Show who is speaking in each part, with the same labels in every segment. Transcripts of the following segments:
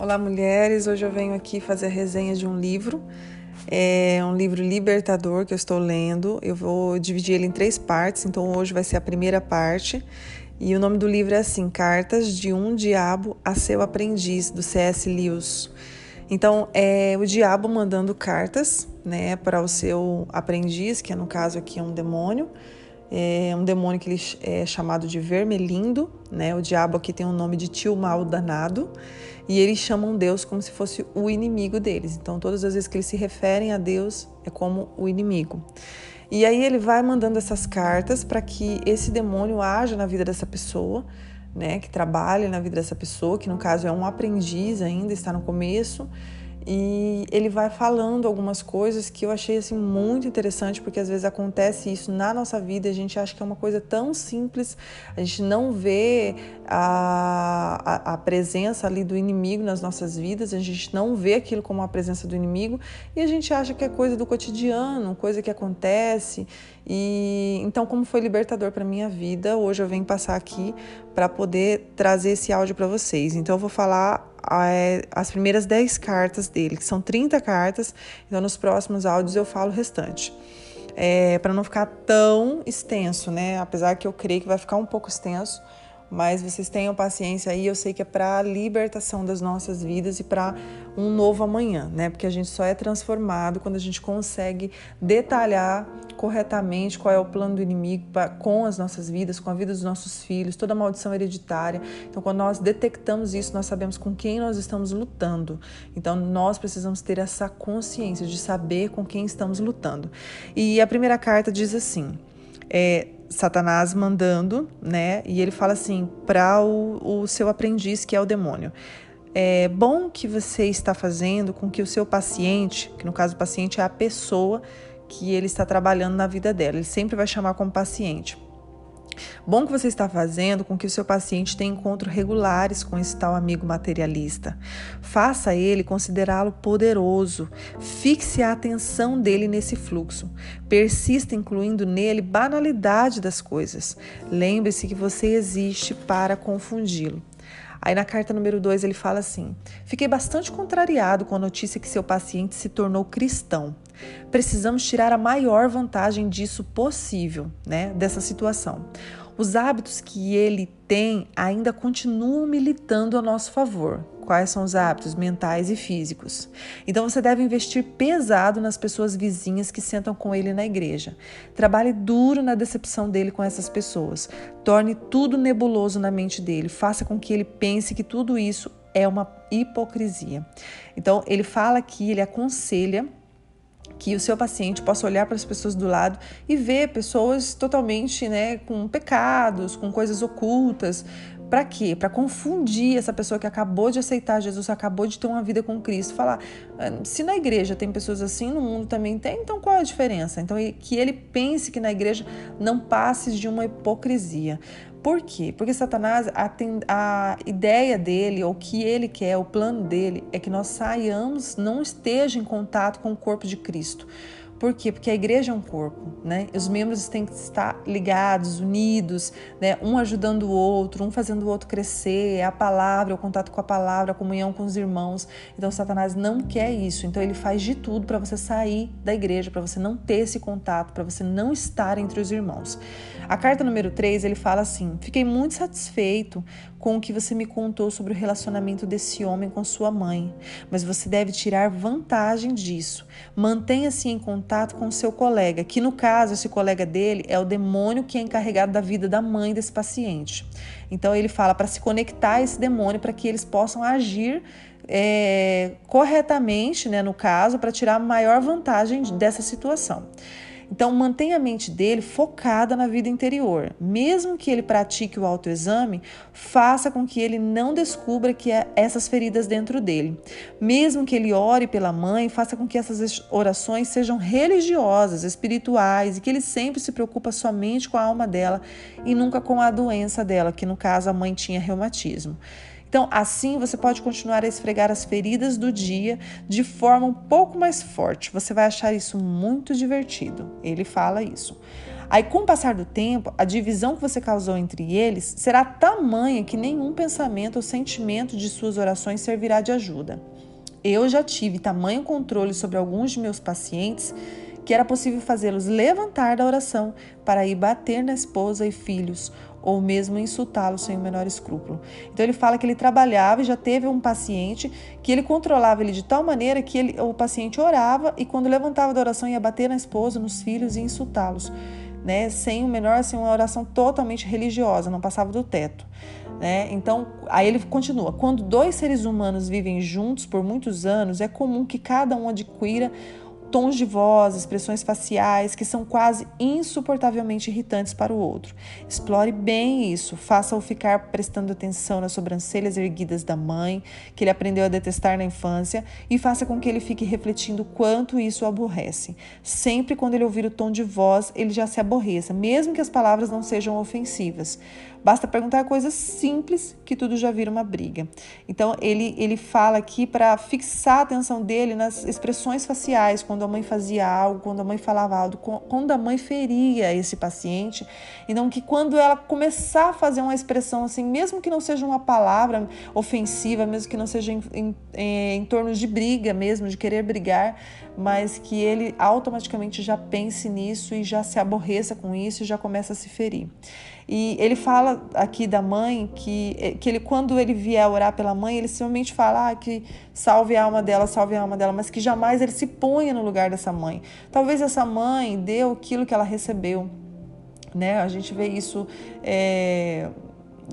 Speaker 1: Olá, mulheres. Hoje eu venho aqui fazer a resenha de um livro. É um livro libertador que eu estou lendo. Eu vou dividir ele em três partes, então hoje vai ser a primeira parte. E o nome do livro é assim: Cartas de um Diabo a seu Aprendiz, do C.S. Lewis. Então, é o diabo mandando cartas né, para o seu aprendiz, que no caso aqui é um demônio. É um demônio que ele é chamado de Vermelindo, né? O diabo aqui tem o nome de tio mal danado. E eles chamam Deus como se fosse o inimigo deles. Então, todas as vezes que eles se referem a Deus, é como o inimigo. E aí ele vai mandando essas cartas para que esse demônio haja na vida dessa pessoa, né, que trabalhe na vida dessa pessoa, que no caso é um aprendiz ainda, está no começo, e ele vai falando algumas coisas que eu achei assim muito interessante, porque às vezes acontece isso na nossa vida, a gente acha que é uma coisa tão simples, a gente não vê a, a, a presença ali do inimigo nas nossas vidas, a gente não vê aquilo como a presença do inimigo e a gente acha que é coisa do cotidiano, coisa que acontece. E então, como foi libertador para minha vida, hoje eu venho passar aqui para poder trazer esse áudio para vocês. Então, eu vou falar é, as primeiras 10 cartas dele, que são 30 cartas, então nos próximos áudios eu falo o restante. É, para não ficar tão extenso, né? Apesar que eu creio que vai ficar um pouco extenso, mas vocês tenham paciência aí, eu sei que é para a libertação das nossas vidas e para um novo amanhã, né? Porque a gente só é transformado quando a gente consegue detalhar corretamente qual é o plano do inimigo pra, com as nossas vidas, com a vida dos nossos filhos, toda a maldição hereditária. Então, quando nós detectamos isso, nós sabemos com quem nós estamos lutando. Então, nós precisamos ter essa consciência de saber com quem estamos lutando. E a primeira carta diz assim: é, Satanás mandando, né? E ele fala assim para o, o seu aprendiz, que é o demônio. É bom que você está fazendo com que o seu paciente, que no caso o paciente é a pessoa que ele está trabalhando na vida dela, ele sempre vai chamar como paciente. Bom que você está fazendo com que o seu paciente tenha encontros regulares com esse tal amigo materialista. Faça ele considerá-lo poderoso. Fixe a atenção dele nesse fluxo. Persista incluindo nele banalidade das coisas. Lembre-se que você existe para confundi-lo. Aí na carta número 2 ele fala assim: Fiquei bastante contrariado com a notícia que seu paciente se tornou cristão. Precisamos tirar a maior vantagem disso possível, né, dessa situação. Os hábitos que ele tem ainda continuam militando a nosso favor. Quais são os hábitos mentais e físicos? Então você deve investir pesado nas pessoas vizinhas que sentam com ele na igreja. Trabalhe duro na decepção dele com essas pessoas. Torne tudo nebuloso na mente dele. Faça com que ele pense que tudo isso é uma hipocrisia. Então ele fala que ele aconselha que o seu paciente possa olhar para as pessoas do lado e ver pessoas totalmente, né, com pecados, com coisas ocultas. Para quê? Para confundir essa pessoa que acabou de aceitar Jesus, acabou de ter uma vida com Cristo. Falar, ah, se na igreja tem pessoas assim, no mundo também tem, então qual é a diferença? Então, que ele pense que na igreja não passe de uma hipocrisia. Por quê? Porque Satanás, a, a ideia dele, ou o que ele quer, o plano dele, é que nós saiamos, não esteja em contato com o corpo de Cristo. Por quê? Porque a igreja é um corpo, né? Os membros têm que estar ligados, unidos, né? Um ajudando o outro, um fazendo o outro crescer, é a palavra, é o contato com a palavra, a comunhão com os irmãos. Então, Satanás não quer isso. Então, ele faz de tudo para você sair da igreja, para você não ter esse contato, para você não estar entre os irmãos. A carta número 3, ele fala assim: Fiquei muito satisfeito com o que você me contou sobre o relacionamento desse homem com sua mãe, mas você deve tirar vantagem disso. Mantenha-se em contato com seu colega, que no caso, esse colega dele é o demônio que é encarregado da vida da mãe desse paciente. Então ele fala para se conectar a esse demônio para que eles possam agir é, corretamente, né, no caso, para tirar a maior vantagem dessa situação. Então, mantenha a mente dele focada na vida interior. Mesmo que ele pratique o autoexame, faça com que ele não descubra que há essas feridas dentro dele. Mesmo que ele ore pela mãe, faça com que essas orações sejam religiosas, espirituais e que ele sempre se preocupa somente com a alma dela e nunca com a doença dela, que no caso a mãe tinha reumatismo. Então, assim você pode continuar a esfregar as feridas do dia de forma um pouco mais forte. Você vai achar isso muito divertido. Ele fala isso. Aí, com o passar do tempo, a divisão que você causou entre eles será tamanha que nenhum pensamento ou sentimento de suas orações servirá de ajuda. Eu já tive tamanho controle sobre alguns de meus pacientes que era possível fazê-los levantar da oração para ir bater na esposa e filhos ou mesmo insultá-los sem o menor escrúpulo. Então ele fala que ele trabalhava e já teve um paciente que ele controlava ele de tal maneira que ele, o paciente orava e quando levantava da oração ia bater na esposa, nos filhos e insultá-los, né? Sem o menor, assim, uma oração totalmente religiosa, não passava do teto. Né? Então, aí ele continua: quando dois seres humanos vivem juntos por muitos anos, é comum que cada um adquira tons de voz, expressões faciais que são quase insuportavelmente irritantes para o outro. Explore bem isso, faça-o ficar prestando atenção nas sobrancelhas erguidas da mãe, que ele aprendeu a detestar na infância, e faça com que ele fique refletindo quanto isso o aborrece. Sempre quando ele ouvir o tom de voz, ele já se aborreça, mesmo que as palavras não sejam ofensivas. Basta perguntar coisas simples que tudo já vira uma briga. Então ele, ele fala aqui para fixar a atenção dele nas expressões faciais, quando a mãe fazia algo, quando a mãe falava algo, quando a mãe feria esse paciente. Então que quando ela começar a fazer uma expressão assim, mesmo que não seja uma palavra ofensiva, mesmo que não seja em, em, em torno de briga mesmo, de querer brigar, mas que ele automaticamente já pense nisso e já se aborreça com isso e já começa a se ferir. E ele fala aqui da mãe que, que ele, quando ele vier orar pela mãe, ele simplesmente fala ah, que salve a alma dela, salve a alma dela, mas que jamais ele se ponha no lugar dessa mãe. Talvez essa mãe dê aquilo que ela recebeu. Né? A gente vê isso é,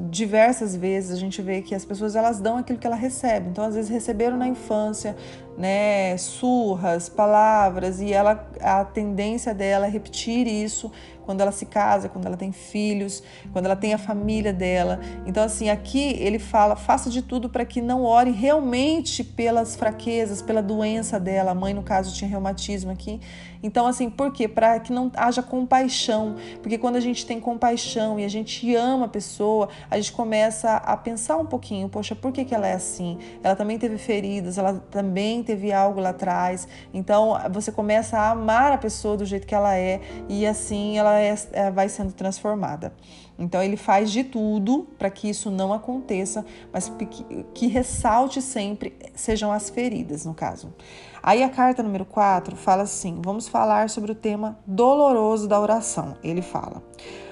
Speaker 1: diversas vezes a gente vê que as pessoas elas dão aquilo que ela recebe. Então, às vezes receberam na infância, né, surras, palavras e ela a tendência dela é repetir isso quando ela se casa, quando ela tem filhos, quando ela tem a família dela. Então, assim, aqui ele fala: faça de tudo para que não ore realmente pelas fraquezas, pela doença dela. A mãe, no caso, tinha reumatismo aqui. Então, assim, por quê? Para que não haja compaixão. Porque quando a gente tem compaixão e a gente ama a pessoa, a gente começa a pensar um pouquinho: poxa, por que, que ela é assim? Ela também teve feridas, ela também teve algo lá atrás. Então, você começa a amar a pessoa do jeito que ela é e assim ela é, é, vai sendo transformada. Então ele faz de tudo para que isso não aconteça, mas que, que, ressalte sempre sejam as feridas, no caso. Aí a carta número 4 fala assim: vamos falar sobre o tema doloroso da oração. Ele fala: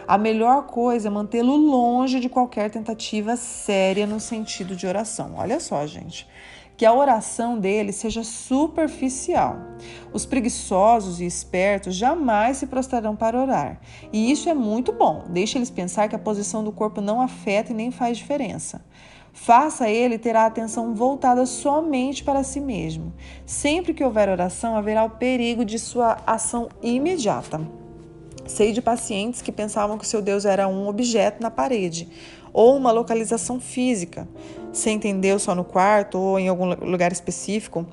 Speaker 1: a melhor coisa é mantê-lo longe de qualquer tentativa séria no sentido de oração. Olha só, gente que a oração dele seja superficial. Os preguiçosos e espertos jamais se prostrarão para orar. E isso é muito bom. Deixe eles pensar que a posição do corpo não afeta e nem faz diferença. Faça ele ter a atenção voltada somente para si mesmo. Sempre que houver oração, haverá o perigo de sua ação imediata. Sei de pacientes que pensavam que seu Deus era um objeto na parede ou uma localização física. Você entendeu só no quarto ou em algum lugar específico?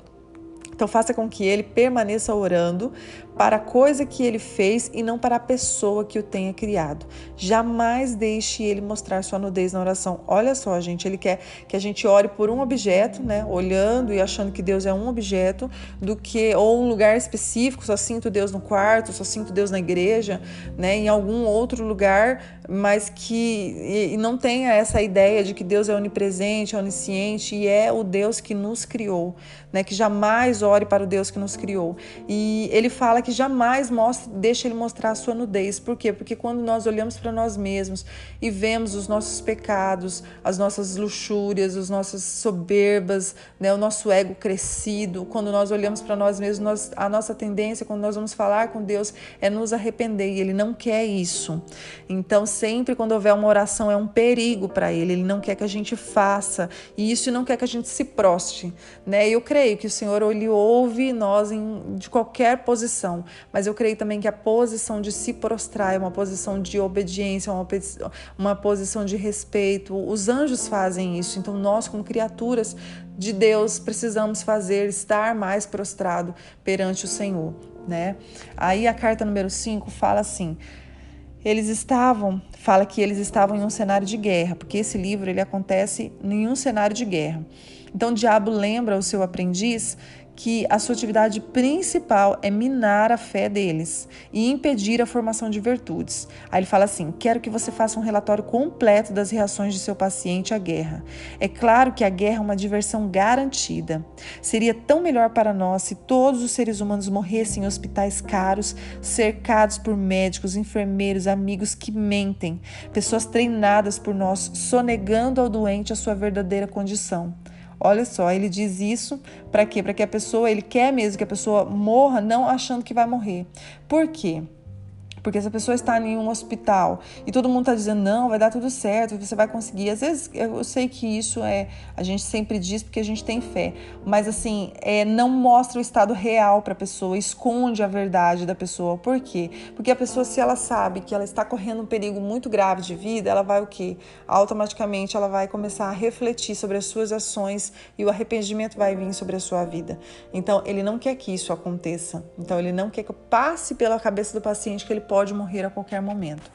Speaker 1: Então faça com que ele permaneça orando para a coisa que ele fez e não para a pessoa que o tenha criado. Jamais deixe ele mostrar sua nudez na oração. Olha só, gente, ele quer que a gente ore por um objeto, né? Olhando e achando que Deus é um objeto, do que ou um lugar específico, só sinto Deus no quarto, só sinto Deus na igreja, né? Em algum outro lugar, mas que e não tenha essa ideia de que Deus é onipresente, onisciente e é o Deus que nos criou, né? Que jamais para o Deus que nos criou. E ele fala que jamais mostre, deixe ele mostrar a sua nudez. Por quê? Porque quando nós olhamos para nós mesmos e vemos os nossos pecados, as nossas luxúrias, as nossas soberbas, né, o nosso ego crescido, quando nós olhamos para nós mesmos, nós, a nossa tendência, quando nós vamos falar com Deus, é nos arrepender e Ele não quer isso. Então, sempre quando houver uma oração, é um perigo para Ele, Ele não quer que a gente faça e isso não quer que a gente se proste. Né? Eu creio que o Senhor ele ouve nós em, de qualquer posição mas eu creio também que a posição de se prostrar é uma posição de obediência, uma, uma posição de respeito. Os anjos fazem isso, então nós, como criaturas de Deus, precisamos fazer, estar mais prostrado perante o Senhor. Né? Aí a carta número 5 fala assim: eles estavam, fala que eles estavam em um cenário de guerra, porque esse livro ele acontece em um cenário de guerra. Então o diabo lembra o seu aprendiz que a sua atividade principal é minar a fé deles e impedir a formação de virtudes. Aí ele fala assim: quero que você faça um relatório completo das reações de seu paciente à guerra. É claro que a guerra é uma diversão garantida. Seria tão melhor para nós se todos os seres humanos morressem em hospitais caros, cercados por médicos, enfermeiros, amigos que mentem, pessoas treinadas por nós, sonegando ao doente a sua verdadeira condição. Olha só, ele diz isso para quê? Para que a pessoa, ele quer mesmo que a pessoa morra não achando que vai morrer. Por quê? Porque se a pessoa está em um hospital e todo mundo está dizendo, não, vai dar tudo certo, você vai conseguir. Às vezes eu sei que isso é, a gente sempre diz porque a gente tem fé, mas assim, é, não mostra o estado real para a pessoa, esconde a verdade da pessoa. Por quê? Porque a pessoa, se ela sabe que ela está correndo um perigo muito grave de vida, ela vai o quê? Automaticamente ela vai começar a refletir sobre as suas ações e o arrependimento vai vir sobre a sua vida. Então, ele não quer que isso aconteça. Então, ele não quer que passe pela cabeça do paciente que ele pode morrer a qualquer momento.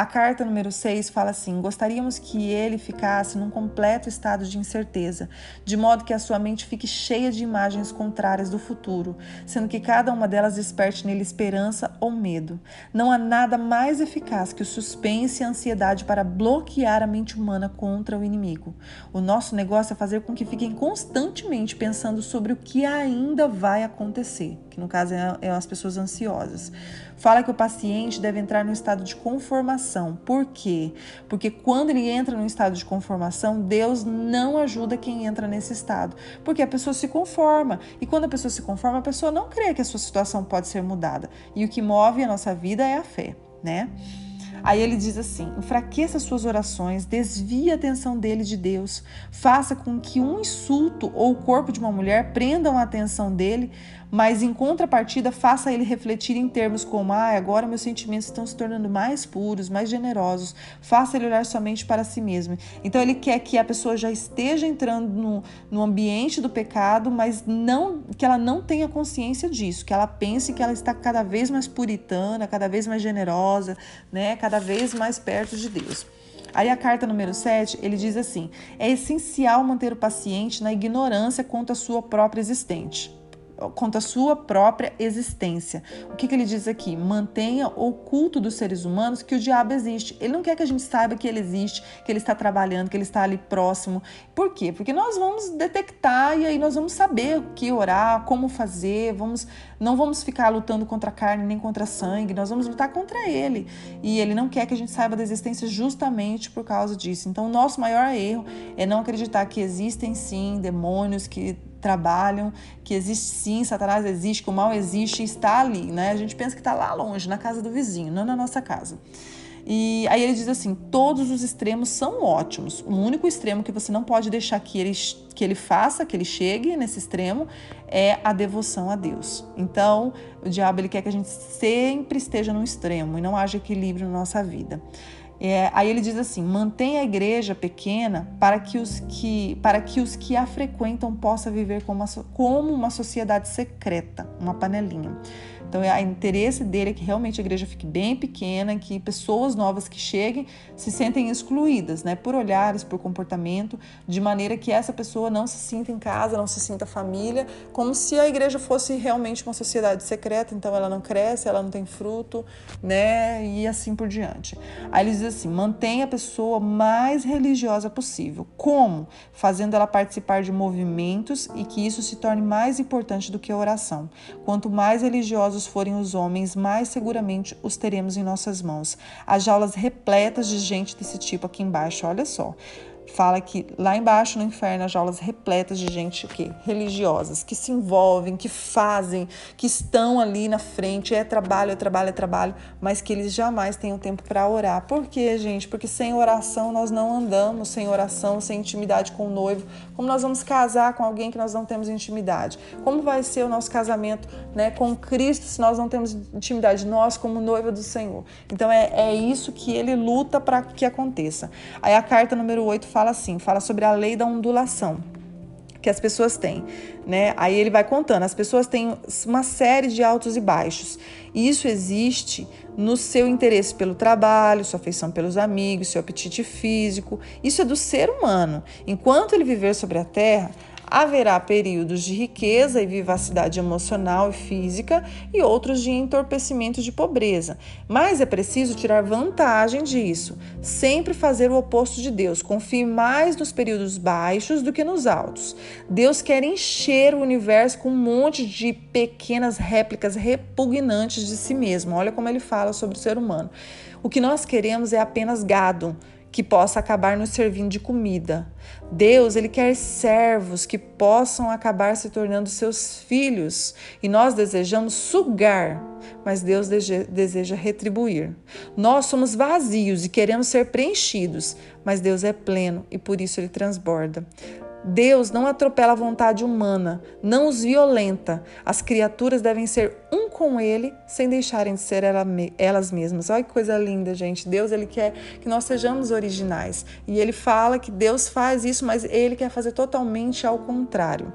Speaker 1: A carta número 6 fala assim: Gostaríamos que ele ficasse num completo estado de incerteza, de modo que a sua mente fique cheia de imagens contrárias do futuro, sendo que cada uma delas desperte nele esperança ou medo. Não há nada mais eficaz que o suspense e a ansiedade para bloquear a mente humana contra o inimigo. O nosso negócio é fazer com que fiquem constantemente pensando sobre o que ainda vai acontecer, que no caso é, é as pessoas ansiosas. Fala que o paciente deve entrar no estado de conformação. Por quê? Porque quando ele entra no estado de conformação, Deus não ajuda quem entra nesse estado. Porque a pessoa se conforma. E quando a pessoa se conforma, a pessoa não crê que a sua situação pode ser mudada. E o que move a nossa vida é a fé, né? Aí ele diz assim: enfraqueça suas orações, desvie a atenção dele de Deus, faça com que um insulto ou o corpo de uma mulher prendam a atenção dele, mas em contrapartida faça ele refletir em termos como: ah, agora meus sentimentos estão se tornando mais puros, mais generosos. Faça ele olhar somente para si mesmo. Então ele quer que a pessoa já esteja entrando no, no ambiente do pecado, mas não que ela não tenha consciência disso, que ela pense que ela está cada vez mais puritana, cada vez mais generosa, né, cada vez mais perto de Deus. Aí a carta número 7, ele diz assim: é essencial manter o paciente na ignorância quanto à sua própria existente quanto à sua própria existência. O que, que ele diz aqui? Mantenha oculto dos seres humanos que o diabo existe. Ele não quer que a gente saiba que ele existe, que ele está trabalhando, que ele está ali próximo. Por quê? Porque nós vamos detectar e aí nós vamos saber o que orar, como fazer, vamos, não vamos ficar lutando contra a carne nem contra sangue, nós vamos lutar contra ele. E ele não quer que a gente saiba da existência justamente por causa disso. Então, o nosso maior erro é não acreditar que existem sim demônios que trabalham, que existe sim, Satanás existe, que o mal existe e está ali, né? A gente pensa que está lá longe, na casa do vizinho, não na nossa casa. E aí ele diz assim: todos os extremos são ótimos. O único extremo que você não pode deixar que ele, que ele faça, que ele chegue nesse extremo, é a devoção a Deus. Então, o diabo ele quer que a gente sempre esteja no extremo e não haja equilíbrio na nossa vida. É, aí ele diz assim: mantenha a igreja pequena para que os que, para que, os que a frequentam possam viver como uma, como uma sociedade secreta, uma panelinha. Então, o interesse dele é que realmente a igreja fique bem pequena, que pessoas novas que cheguem se sentem excluídas, né, por olhares, por comportamento, de maneira que essa pessoa não se sinta em casa, não se sinta família, como se a igreja fosse realmente uma sociedade secreta, então ela não cresce, ela não tem fruto, né, e assim por diante. Aí ele diz assim: mantenha a pessoa mais religiosa possível. Como? Fazendo ela participar de movimentos e que isso se torne mais importante do que a oração. Quanto mais religiosos forem os homens, mais seguramente os teremos em nossas mãos. As jaulas repletas de gente desse tipo aqui embaixo, olha só fala que lá embaixo no inferno as jaulas repletas de gente que religiosas, que se envolvem, que fazem, que estão ali na frente, é trabalho, é trabalho, é trabalho, mas que eles jamais tenham tempo para orar. Por quê, gente? Porque sem oração nós não andamos, sem oração, sem intimidade com o noivo. Como nós vamos casar com alguém que nós não temos intimidade? Como vai ser o nosso casamento, né, com Cristo se nós não temos intimidade nós como noiva do Senhor? Então é, é isso que ele luta para que aconteça. Aí a carta número 8 fala fala assim, fala sobre a lei da ondulação que as pessoas têm, né? Aí ele vai contando, as pessoas têm uma série de altos e baixos. E isso existe no seu interesse pelo trabalho, sua afeição pelos amigos, seu apetite físico. Isso é do ser humano. Enquanto ele viver sobre a terra, Haverá períodos de riqueza e vivacidade emocional e física e outros de entorpecimento de pobreza. Mas é preciso tirar vantagem disso. Sempre fazer o oposto de Deus. Confie mais nos períodos baixos do que nos altos. Deus quer encher o universo com um monte de pequenas réplicas repugnantes de si mesmo. Olha como ele fala sobre o ser humano. O que nós queremos é apenas gado que possa acabar nos servindo de comida. Deus, ele quer servos que possam acabar se tornando seus filhos, e nós desejamos sugar, mas Deus deseja retribuir. Nós somos vazios e queremos ser preenchidos, mas Deus é pleno e por isso ele transborda. Deus não atropela a vontade humana, não os violenta. As criaturas devem ser um com Ele, sem deixarem de ser elas mesmas. Olha que coisa linda, gente. Deus ele quer que nós sejamos originais. E Ele fala que Deus faz isso, mas Ele quer fazer totalmente ao contrário.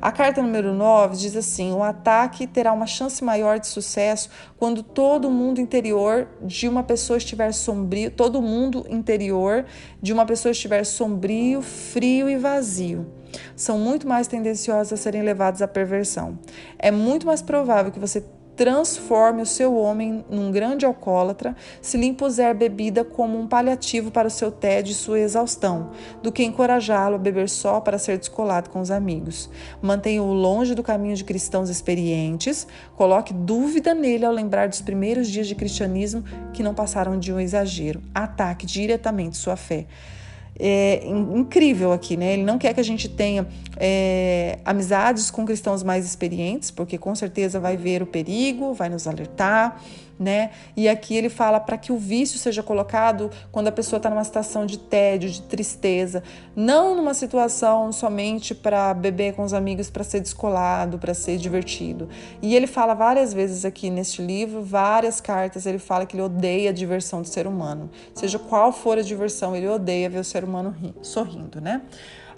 Speaker 1: A carta número 9 diz assim: o ataque terá uma chance maior de sucesso quando todo mundo interior de uma pessoa estiver sombrio, todo mundo interior de uma pessoa estiver sombrio, frio e vazio são muito mais tendenciosos a serem levados à perversão. É muito mais provável que você transforme o seu homem num grande alcoólatra se lhe impuser bebida como um paliativo para o seu tédio e sua exaustão, do que encorajá-lo a beber só para ser descolado com os amigos. Mantenha-o longe do caminho de cristãos experientes, coloque dúvida nele ao lembrar dos primeiros dias de cristianismo que não passaram de um exagero. Ataque diretamente sua fé é, incrível aqui, né? Ele não quer que a gente tenha é, amizades com cristãos mais experientes, porque com certeza vai ver o perigo, vai nos alertar né? E aqui ele fala para que o vício seja colocado quando a pessoa está numa situação de tédio, de tristeza, não numa situação somente para beber com os amigos, para ser descolado, para ser divertido. E ele fala várias vezes aqui neste livro, várias cartas, ele fala que ele odeia a diversão do ser humano. Seja qual for a diversão, ele odeia ver o ser humano sorrindo, né?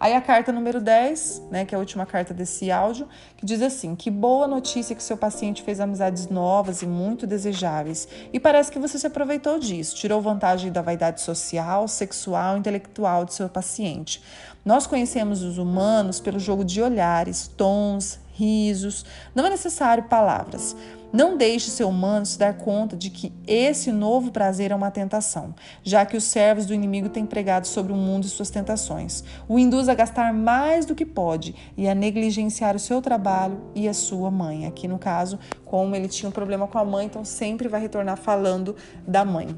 Speaker 1: Aí a carta número 10, né, que é a última carta desse áudio, que diz assim: Que boa notícia que seu paciente fez amizades novas e muito desejáveis. E parece que você se aproveitou disso, tirou vantagem da vaidade social, sexual, intelectual de seu paciente. Nós conhecemos os humanos pelo jogo de olhares, tons, risos. Não é necessário palavras. Não deixe seu humano se dar conta de que esse novo prazer é uma tentação, já que os servos do inimigo têm pregado sobre o mundo e suas tentações. O induz a gastar mais do que pode e a negligenciar o seu trabalho e a sua mãe. Aqui no caso, como ele tinha um problema com a mãe, então sempre vai retornar falando da mãe.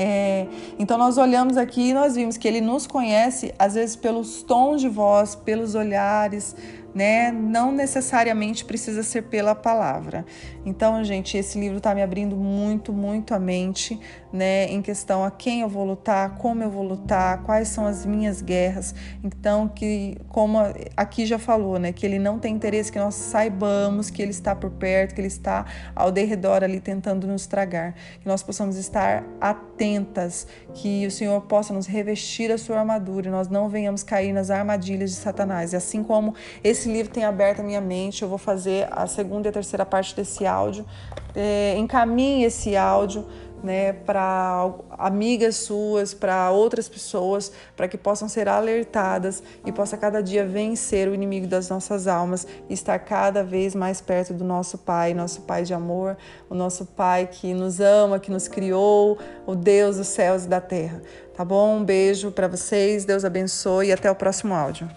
Speaker 1: É, então nós olhamos aqui e nós vimos que ele nos conhece às vezes pelos tons de voz, pelos olhares, né? Não necessariamente precisa ser pela palavra. Então, gente, esse livro está me abrindo muito, muito a mente, né? Em questão a quem eu vou lutar, como eu vou lutar, quais são as minhas guerras. Então, que como aqui já falou, né? Que ele não tem interesse que nós saibamos que ele está por perto, que ele está ao derredor ali tentando nos tragar. Que nós possamos estar atentas, que o Senhor possa nos revestir a sua armadura, e nós não venhamos cair nas armadilhas de Satanás. E assim como esse esse livro tem aberto a minha mente. Eu vou fazer a segunda e a terceira parte desse áudio. É, encaminhe esse áudio né, para amigas suas, para outras pessoas, para que possam ser alertadas e possa cada dia vencer o inimigo das nossas almas e estar cada vez mais perto do nosso Pai, nosso Pai de amor, o nosso Pai que nos ama, que nos criou, o Deus dos céus e da terra. Tá bom? Um beijo para vocês, Deus abençoe e até o próximo áudio.